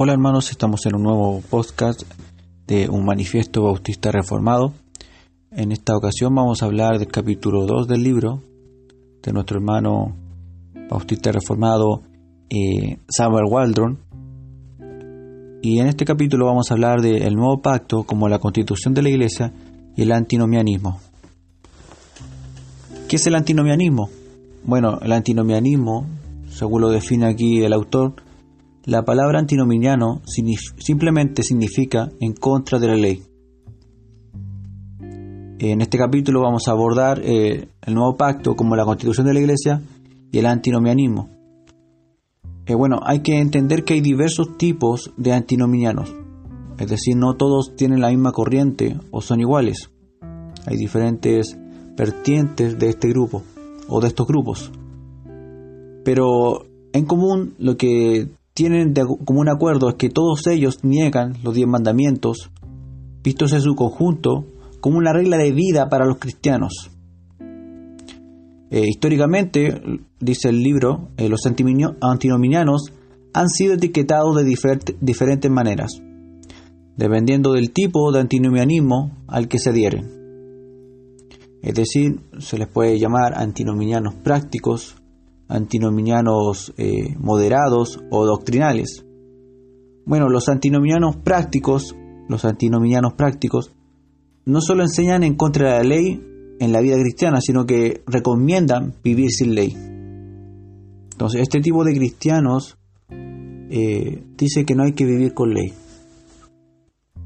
Hola hermanos, estamos en un nuevo podcast de un manifiesto bautista reformado. En esta ocasión vamos a hablar del capítulo 2 del libro de nuestro hermano bautista reformado eh, Samuel Waldron. Y en este capítulo vamos a hablar del nuevo pacto como la constitución de la iglesia y el antinomianismo. ¿Qué es el antinomianismo? Bueno, el antinomianismo, según lo define aquí el autor, la palabra antinominiano simplemente significa en contra de la ley. En este capítulo vamos a abordar eh, el nuevo pacto como la constitución de la iglesia y el antinomianismo. Eh, bueno, hay que entender que hay diversos tipos de antinominianos, es decir, no todos tienen la misma corriente o son iguales. Hay diferentes vertientes de este grupo o de estos grupos. Pero en común lo que tienen de común acuerdo es que todos ellos niegan los diez mandamientos, vistos en su conjunto como una regla de vida para los cristianos. Eh, históricamente, dice el libro, eh, los antinominianos han sido etiquetados de diferentes maneras, dependiendo del tipo de antinomianismo al que se adhieren. Es decir, se les puede llamar antinominianos prácticos, antinominianos eh, moderados o doctrinales. Bueno, los antinominianos prácticos, los antinominianos prácticos, no solo enseñan en contra de la ley en la vida cristiana, sino que recomiendan vivir sin ley. Entonces, este tipo de cristianos eh, dice que no hay que vivir con ley.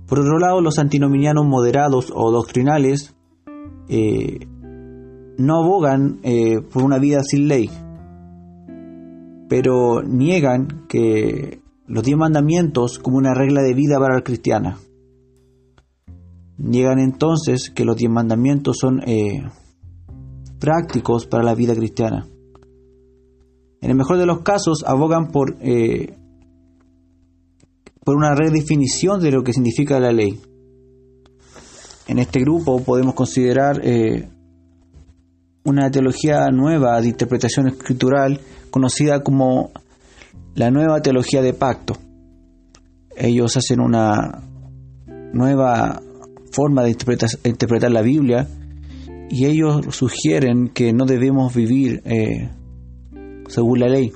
Por otro lado, los antinominianos moderados o doctrinales eh, no abogan por una vida sin ley, pero niegan que los diez mandamientos como una regla de vida para la cristiana. Niegan entonces que los diez mandamientos son eh, prácticos para la vida cristiana. En el mejor de los casos abogan por, eh, por una redefinición de lo que significa la ley. En este grupo podemos considerar eh, una teología nueva de interpretación escritural conocida como la nueva teología de pacto. Ellos hacen una nueva forma de interpretar, la Biblia y ellos sugieren que no debemos vivir eh, según la ley.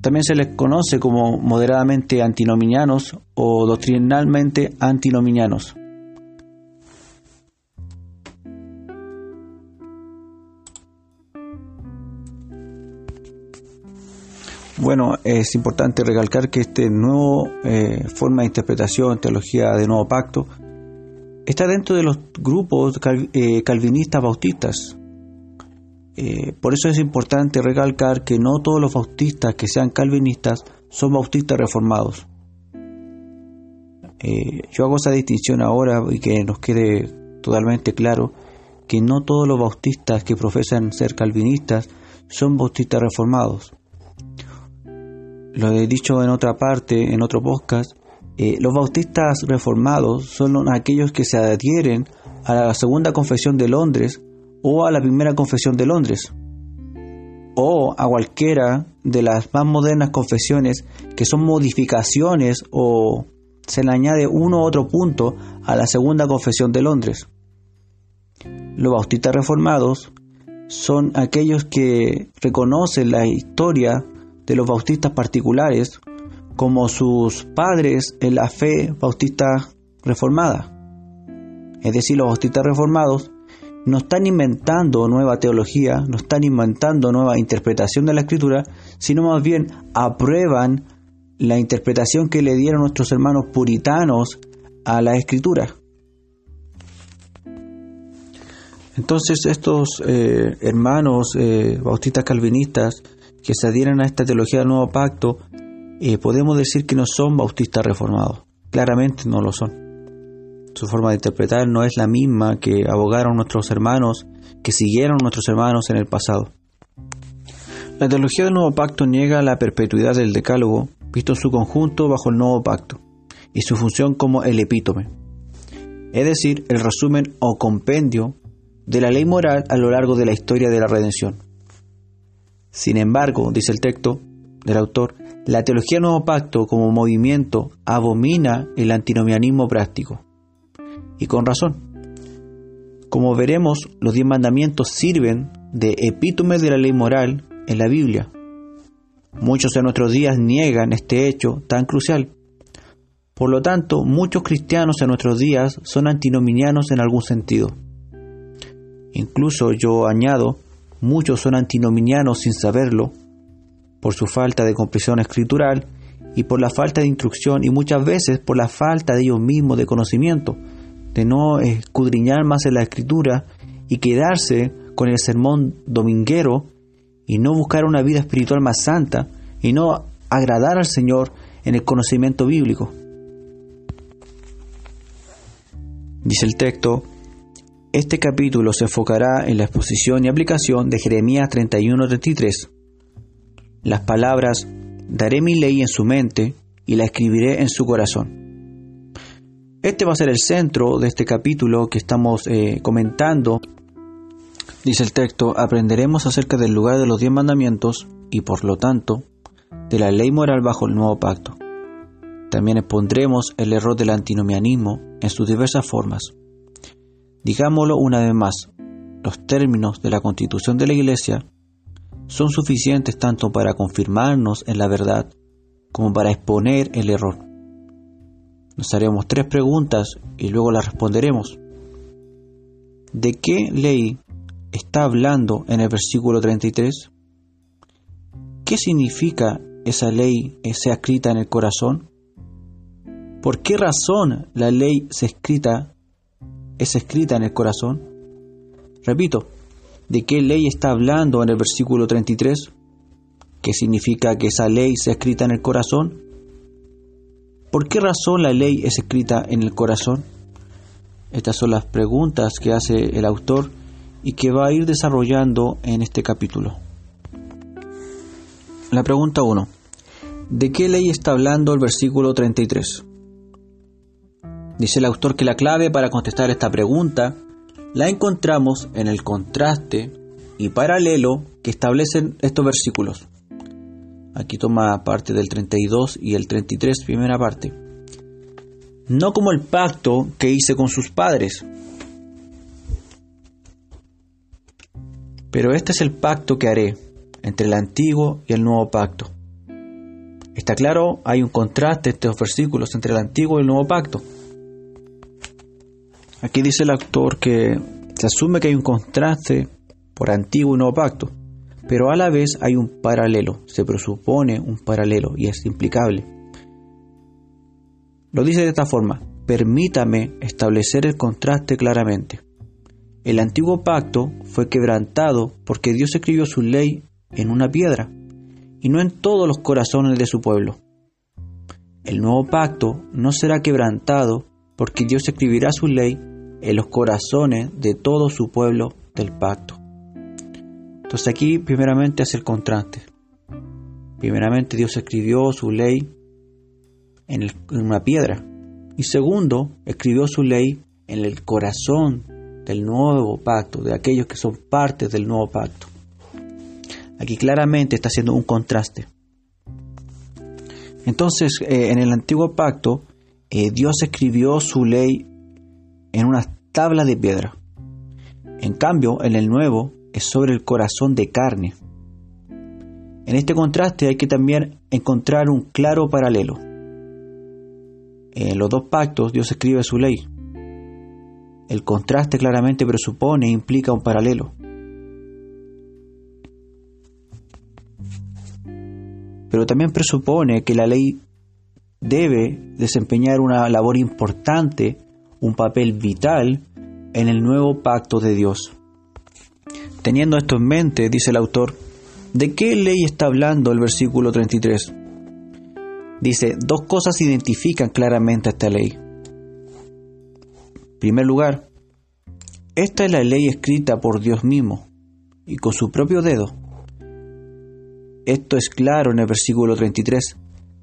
También se les conoce como moderadamente antinominianos o doctrinalmente antinominianos. Bueno, es importante recalcar que este nuevo eh, forma de interpretación, teología de nuevo pacto, está dentro de los grupos eh, calvinistas bautistas. Eh, por eso es importante recalcar que no todos los bautistas que sean calvinistas son bautistas reformados. yo hago esa distinción ahora y que nos quede totalmente claro que no todos los bautistas que profesan ser calvinistas son bautistas reformados lo he dicho en otra parte, en otro podcast, eh, los bautistas reformados son aquellos que se adhieren a la segunda confesión de Londres o a la primera confesión de Londres o a cualquiera de las más modernas confesiones que son modificaciones o se le añade uno u otro punto a la segunda confesión de Londres. Los bautistas reformados son aquellos que reconocen la historia de los bautistas particulares como sus padres en la fe bautista reformada. Es decir, los bautistas reformados no están inventando nueva teología, no están inventando nueva interpretación de la escritura, sino más bien aprueban la interpretación que le dieron nuestros hermanos puritanos a la escritura. Entonces estos eh, hermanos eh, bautistas calvinistas que se adhieren a esta teología del nuevo pacto, eh, podemos decir que no son bautistas reformados. Claramente no lo son. Su forma de interpretar no es la misma que abogaron nuestros hermanos, que siguieron nuestros hermanos en el pasado. La teología del nuevo pacto niega la perpetuidad del decálogo, visto en su conjunto bajo el nuevo pacto, y su función como el epítome, es decir, el resumen o compendio de la ley moral a lo largo de la historia de la redención. Sin embargo, dice el texto del autor, La teología del Nuevo Pacto como movimiento abomina el antinomianismo práctico. Y con razón. Como veremos, los diez mandamientos sirven de epítome de la ley moral en la Biblia. Muchos en nuestros días niegan este hecho tan crucial. Por lo tanto, muchos cristianos en nuestros días son antinominianos en algún sentido. Incluso yo añado, muchos son antinominianos sin saberlo por su falta de comprensión escritural y por la falta de instrucción y muchas veces por la falta de ellos mismos de conocimiento, de no escudriñar más en la escritura y quedarse con el sermón dominguero y no buscar una vida espiritual más santa y no agradar al Señor en el conocimiento bíblico. Dice el texto, este capítulo se enfocará en la exposición y aplicación de Jeremías 31-33 las palabras, daré mi ley en su mente y la escribiré en su corazón. Este va a ser el centro de este capítulo que estamos eh, comentando. Dice el texto, aprenderemos acerca del lugar de los diez mandamientos y por lo tanto de la ley moral bajo el nuevo pacto. También expondremos el error del antinomianismo en sus diversas formas. Digámoslo una vez más, los términos de la constitución de la Iglesia son suficientes tanto para confirmarnos en la verdad como para exponer el error. Nos haremos tres preguntas y luego las responderemos. ¿De qué ley está hablando en el versículo 33? ¿Qué significa esa ley sea escrita en el corazón? ¿Por qué razón la ley se escrita, es escrita en el corazón? Repito, ¿De qué ley está hablando en el versículo 33? ¿Qué significa que esa ley sea escrita en el corazón? ¿Por qué razón la ley es escrita en el corazón? Estas son las preguntas que hace el autor y que va a ir desarrollando en este capítulo. La pregunta 1. ¿De qué ley está hablando el versículo 33? Dice el autor que la clave para contestar esta pregunta la encontramos en el contraste y paralelo que establecen estos versículos. Aquí toma parte del 32 y el 33, primera parte. No como el pacto que hice con sus padres. Pero este es el pacto que haré entre el antiguo y el nuevo pacto. Está claro, hay un contraste en estos versículos entre el antiguo y el nuevo pacto. Aquí dice el autor que se asume que hay un contraste por antiguo y nuevo pacto, pero a la vez hay un paralelo, se presupone un paralelo y es implicable. Lo dice de esta forma, permítame establecer el contraste claramente. El antiguo pacto fue quebrantado porque Dios escribió su ley en una piedra y no en todos los corazones de su pueblo. El nuevo pacto no será quebrantado porque Dios escribirá su ley en los corazones de todo su pueblo del pacto. Entonces aquí primeramente hace el contraste. Primeramente Dios escribió su ley en, una piedra. Y segundo, escribió su ley en el corazón del nuevo pacto, de aquellos que son partes del nuevo pacto. Aquí claramente está haciendo un contraste. Entonces, eh, en el antiguo pacto, eh, Dios escribió su ley en una tabla de piedra. En cambio, en el nuevo es sobre el corazón de carne. En este contraste hay que también encontrar un claro paralelo. En los dos pactos Dios escribe su ley. El contraste claramente presupone e implica un paralelo. Pero también presupone que la ley debe desempeñar una labor importante un papel vital en el nuevo pacto de Dios. Teniendo esto en mente, dice el autor, ¿de qué ley está hablando el versículo 33? Dice, dos cosas identifican claramente esta ley. En primer lugar, esta es la ley escrita por Dios mismo y con su propio dedo. Esto es claro en el versículo 33.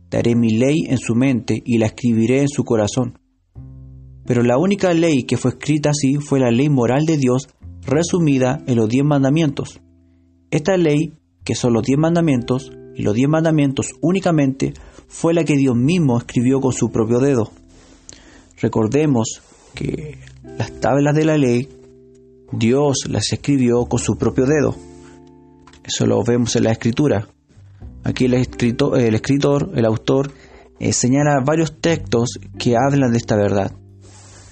Daré mi ley en su mente y la escribiré en su corazón. Pero la única ley que fue escrita así fue la ley moral de Dios resumida en los diez mandamientos. Esta ley, que son los diez mandamientos, y los diez mandamientos únicamente fue la que Dios mismo escribió con su propio dedo. Recordemos que las tablas de la ley Dios las escribió con su propio dedo. Eso lo vemos en la escritura. Aquí el, escritor, el, escritor, el autor, eh, señala varios textos que hablan de esta verdad.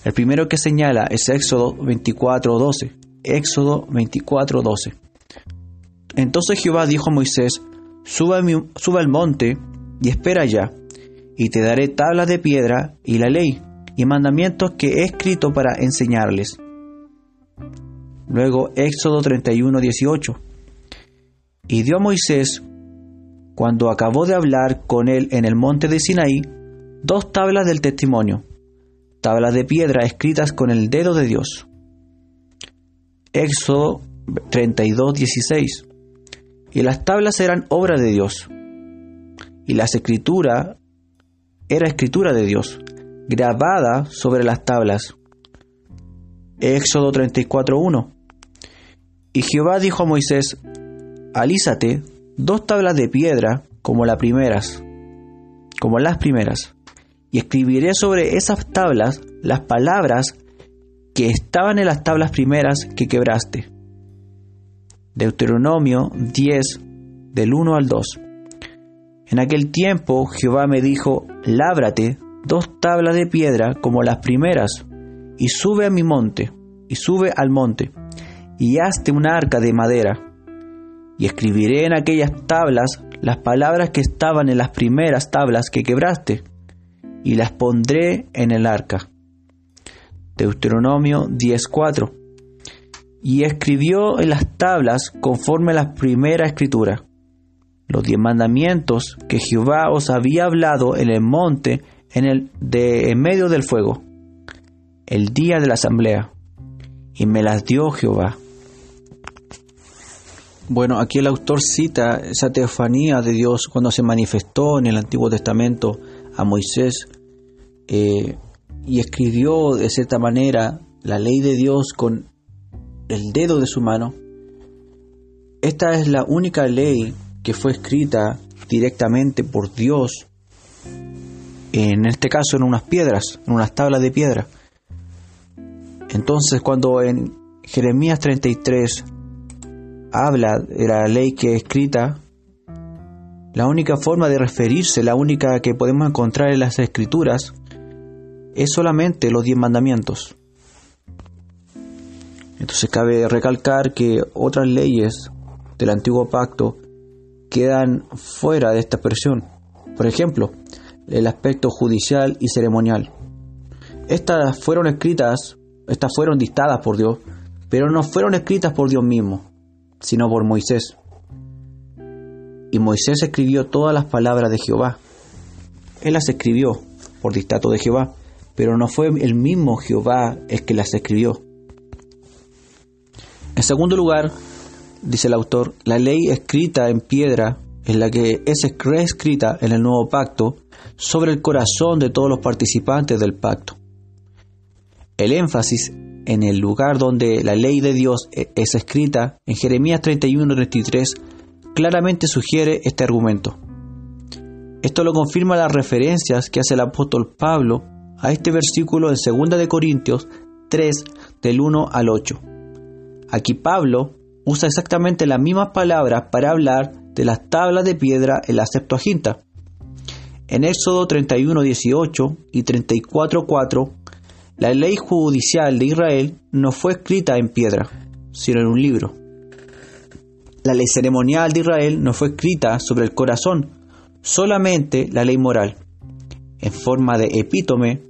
El primero que señala es Éxodo 24:12. Éxodo 24:12. Entonces Jehová dijo a Moisés, suba, al monte y espera allá, y te daré tablas de piedra y la ley y mandamientos que he escrito para enseñarles. Luego Éxodo 31:18. Y dio a Moisés, cuando acabó de hablar con él en el monte de Sinaí, dos tablas del testimonio, tablas de piedra escritas con el dedo de Dios. Éxodo 32:16. Y las tablas eran obra de Dios. Y la escritura era escritura de Dios, grabada sobre las tablas. Éxodo 34:1. Y Jehová dijo a Moisés, alízate dos tablas de piedra como las primeras, como las primeras, y escribiré sobre esas tablas las palabras que estaban en las tablas primeras que quebraste. Deuteronomio 10, del 1 al 2. En aquel tiempo Jehová me dijo, lábrate dos tablas de piedra como las primeras, y sube a mi monte, y sube al monte, y hazte una arca de madera, y escribiré en aquellas tablas las palabras que estaban en las primeras tablas que quebraste, y las pondré en el arca. Deuteronomio 10:4. Y escribió en las tablas conforme a la primera escritura, los diez mandamientos que Jehová os había hablado en el monte en, el, de, en medio del fuego, el día de la asamblea, y me las dio Jehová. Bueno, aquí el autor cita esa teofanía de Dios cuando se manifestó en el Antiguo Testamento a Moisés eh, y escribió de cierta manera la ley de Dios con el dedo de su mano. Esta es la única ley que fue escrita directamente por Dios, en este caso en unas piedras, en unas tablas de piedra. Entonces cuando en Jeremías 33 habla de la ley que es escrita, la única forma de referirse, la única que podemos encontrar en las escrituras, es solamente los diez mandamientos. Entonces cabe recalcar que otras leyes del antiguo pacto quedan fuera de esta expresión. Por ejemplo, el aspecto judicial y ceremonial. Estas fueron escritas, estas fueron dictadas por Dios, pero no fueron escritas por Dios mismo sino por Moisés. Y Moisés escribió todas las palabras de Jehová. Él las escribió por dictato de Jehová, pero no fue el mismo Jehová el que las escribió. En segundo lugar, dice el autor, la ley escrita en piedra es la que es reescrita en el nuevo pacto sobre el corazón de todos los participantes del pacto. El énfasis en el lugar donde la ley de Dios e-, es escrita, en Jeremías 31-33, claramente sugiere este argumento. Esto lo confirma las referencias que hace el apóstol Pablo a este versículo en 2 de Corintios 3 del 1 al 8. Aquí Pablo usa exactamente las mismas palabras para hablar de las tablas de piedra en la Septuaginta. En Éxodo 31:18 y 34:4 la ley judicial de Israel no fue escrita en piedra, sino en un libro. La ley ceremonial de Israel no fue escrita sobre el corazón, solamente la ley moral, en forma de epítome,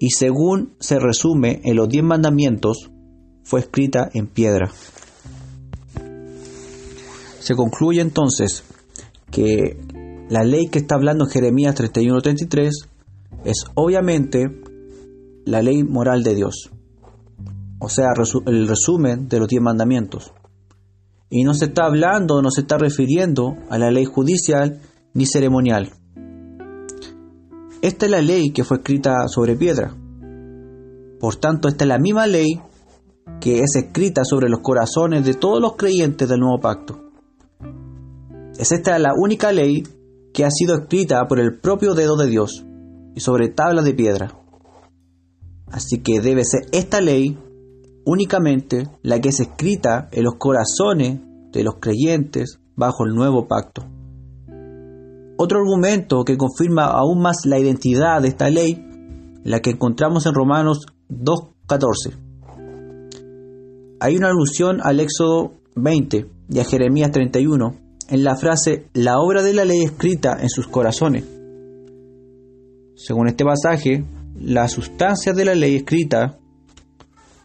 y según se resume en los diez mandamientos, fue escrita en piedra. Se concluye entonces que la ley que está hablando Jeremías 31-33 es obviamente la ley moral de Dios, o sea, el resumen de los diez mandamientos. Y no se está hablando, no se está refiriendo a la ley judicial ni ceremonial. Esta es la ley que fue escrita sobre piedra. Por tanto, esta es la misma ley que es escrita sobre los corazones de todos los creyentes del nuevo pacto. Es esta la única ley que ha sido escrita por el propio dedo de Dios y sobre tablas de piedra. Así que debe ser esta ley únicamente la que es escrita en los corazones de los creyentes bajo el nuevo pacto. Otro argumento que confirma aún más la identidad de esta ley, la que encontramos en Romanos 2.14. Hay una alusión al Éxodo 20 y a Jeremías 31 en la frase la obra de la ley escrita en sus corazones. Según este pasaje, la sustancia de la ley escrita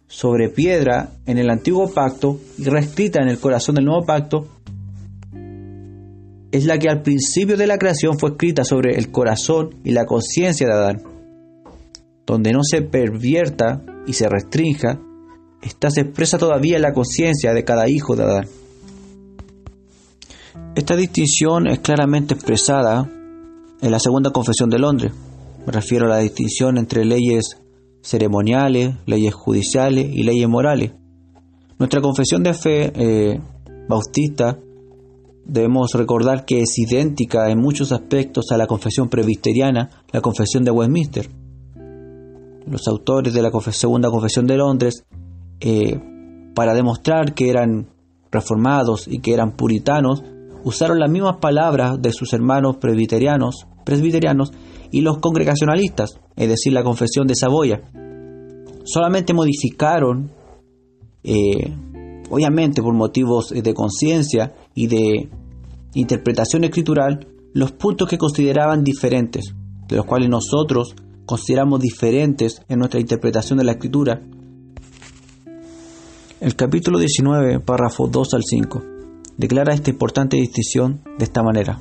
sobre piedra en el antiguo pacto y reescrita en el corazón del nuevo pacto es la que al principio de la creación fue escrita sobre el corazón y la conciencia de Adán. Donde no se pervierta y se restrinja, esta se expresa todavía en la conciencia de cada hijo de Adán. Esta distinción es claramente expresada en la segunda confesión de Londres. Me refiero a la distinción entre leyes ceremoniales, leyes judiciales y leyes morales. Nuestra confesión de fe eh, bautista debemos recordar que es idéntica en muchos aspectos a la confesión presbiteriana, la confesión de Westminster. Los autores de la segunda confesión de Londres, eh, para demostrar que eran reformados y que eran puritanos, usaron las mismas palabras de sus hermanos presbiterianos, presbiterianos y los congregacionalistas, es decir, la confesión de Saboya. Solamente modificaron, eh, obviamente por motivos de conciencia y de interpretación escritural, los puntos que consideraban diferentes, de los cuales nosotros consideramos diferentes en nuestra interpretación de la escritura. El capítulo 19, párrafo 2 al 5, declara esta importante distinción de esta manera.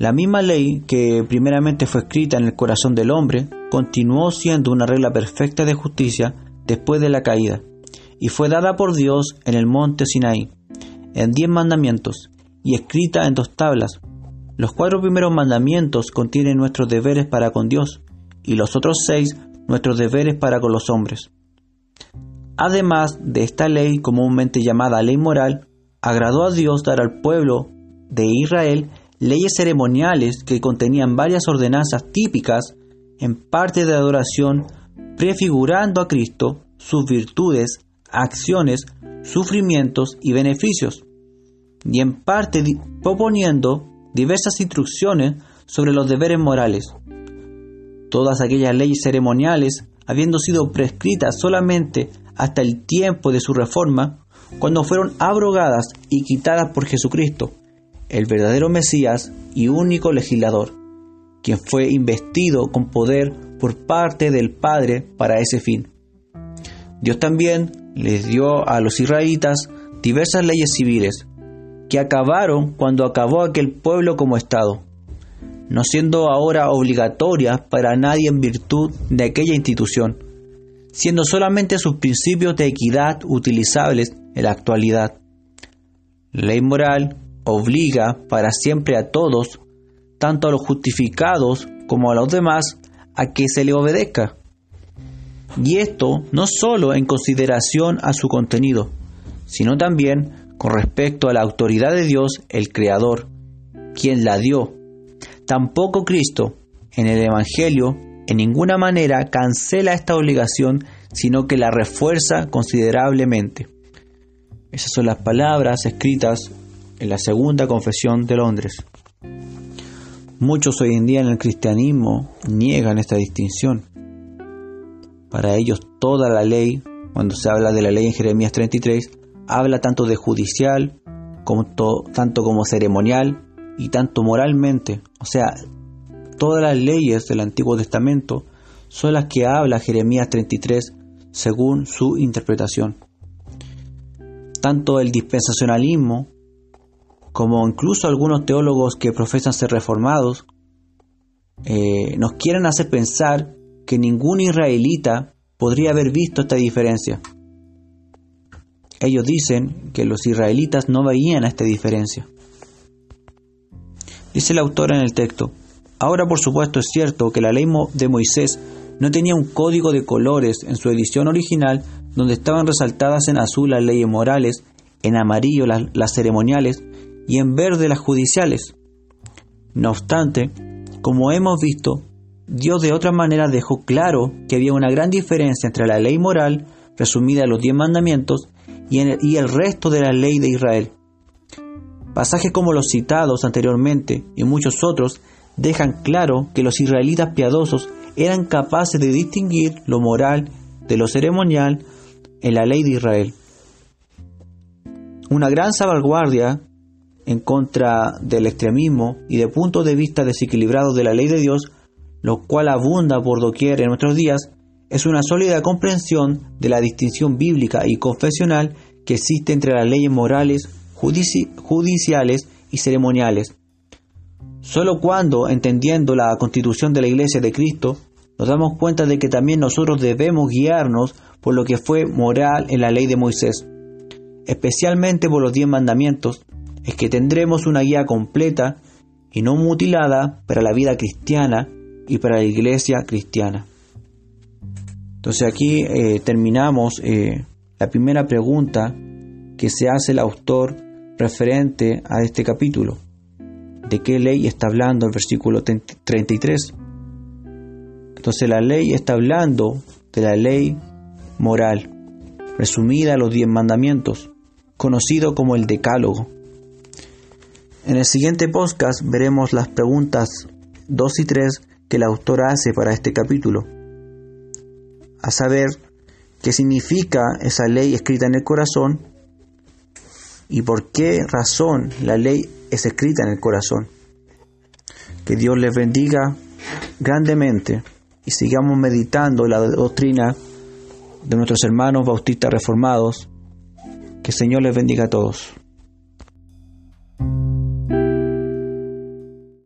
La misma ley que primeramente fue escrita en el corazón del hombre continuó siendo una regla perfecta de justicia después de la caída, y fue dada por Dios en el monte Sinaí, en diez mandamientos, y escrita en dos tablas. Los cuatro primeros mandamientos contienen nuestros deberes para con Dios, y los otros seis nuestros deberes para con los hombres. Además de esta ley comúnmente llamada ley moral, agradó a Dios dar al pueblo de Israel leyes ceremoniales que contenían varias ordenanzas típicas en parte de adoración, prefigurando a Cristo, sus virtudes, acciones, sufrimientos y beneficios, y en parte proponiendo diversas instrucciones sobre los deberes morales. Todas aquellas leyes ceremoniales, habiendo sido prescritas solamente hasta el tiempo de su reforma, cuando fueron abrogadas y quitadas por Jesucristo, el verdadero Mesías y único legislador, quien fue investido con poder por parte del Padre para ese fin. Dios también les dio a los israelitas diversas leyes civiles, que acabaron cuando acabó aquel pueblo como Estado, no siendo ahora obligatorias para nadie en virtud de aquella institución, siendo solamente sus principios de equidad utilizables en la actualidad. ley moral obliga para siempre a todos, tanto a los justificados como a los demás, a que se le obedezca. Y esto no solo en consideración a su contenido, sino también con respecto a la autoridad de Dios, el Creador, quien la dio. Tampoco Cristo, en el Evangelio, en ninguna manera cancela esta obligación, sino que la refuerza considerablemente. Esas son las palabras escritas en la segunda confesión de Londres. Muchos hoy en día en el cristianismo niegan esta distinción. Para ellos toda la ley, cuando se habla de la ley en Jeremías 33, habla tanto de judicial, como tanto como ceremonial y tanto moralmente. O sea, todas las leyes del Antiguo Testamento son las que habla Jeremías 33 según su interpretación. Tanto el dispensacionalismo como incluso algunos teólogos que profesan ser reformados, eh, nos quieren hacer pensar que ningún israelita podría haber visto esta diferencia. Ellos dicen que los israelitas no veían esta diferencia. Dice el autor en el texto, ahora por supuesto es cierto que la ley de Moisés no tenía un código de colores en su edición original donde estaban resaltadas en azul las leyes morales, en amarillo las ceremoniales y en verde las judiciales. No obstante, como hemos visto, Dios de otra manera dejó claro que había una gran diferencia entre la ley moral, resumida en los diez mandamientos, y, el, resto de la ley de Israel. Pasajes como los citados anteriormente y muchos otros dejan claro que los israelitas piadosos eran capaces de distinguir lo moral de lo ceremonial en la ley de Israel. Una gran salvaguardia en contra del extremismo y de puntos de vista desequilibrados de la ley de Dios, lo cual abunda por doquier en nuestros días, es una sólida comprensión de la distinción bíblica y confesional que existe entre las leyes morales, judiciales y ceremoniales. Solo cuando, entendiendo la constitución de la Iglesia de Cristo, nos damos cuenta de que también nosotros debemos guiarnos por lo que fue moral en la ley de Moisés, especialmente por los diez mandamientos, es que tendremos una guía completa y no mutilada para la vida cristiana y para la iglesia cristiana. Entonces aquí eh, terminamos eh, la primera pregunta que se hace el autor referente a este capítulo. ¿De qué ley está hablando el versículo 33? Entonces la ley está hablando de la ley moral, resumida a los diez mandamientos, conocido como el decálogo. En el siguiente podcast veremos las preguntas 2 y 3 que el autor hace para este capítulo, a saber qué significa esa ley escrita en el corazón y por qué razón la ley es escrita en el corazón. Que Dios les bendiga grandemente y sigamos meditando la doctrina de nuestros hermanos bautistas reformados. Que el Señor les bendiga a todos.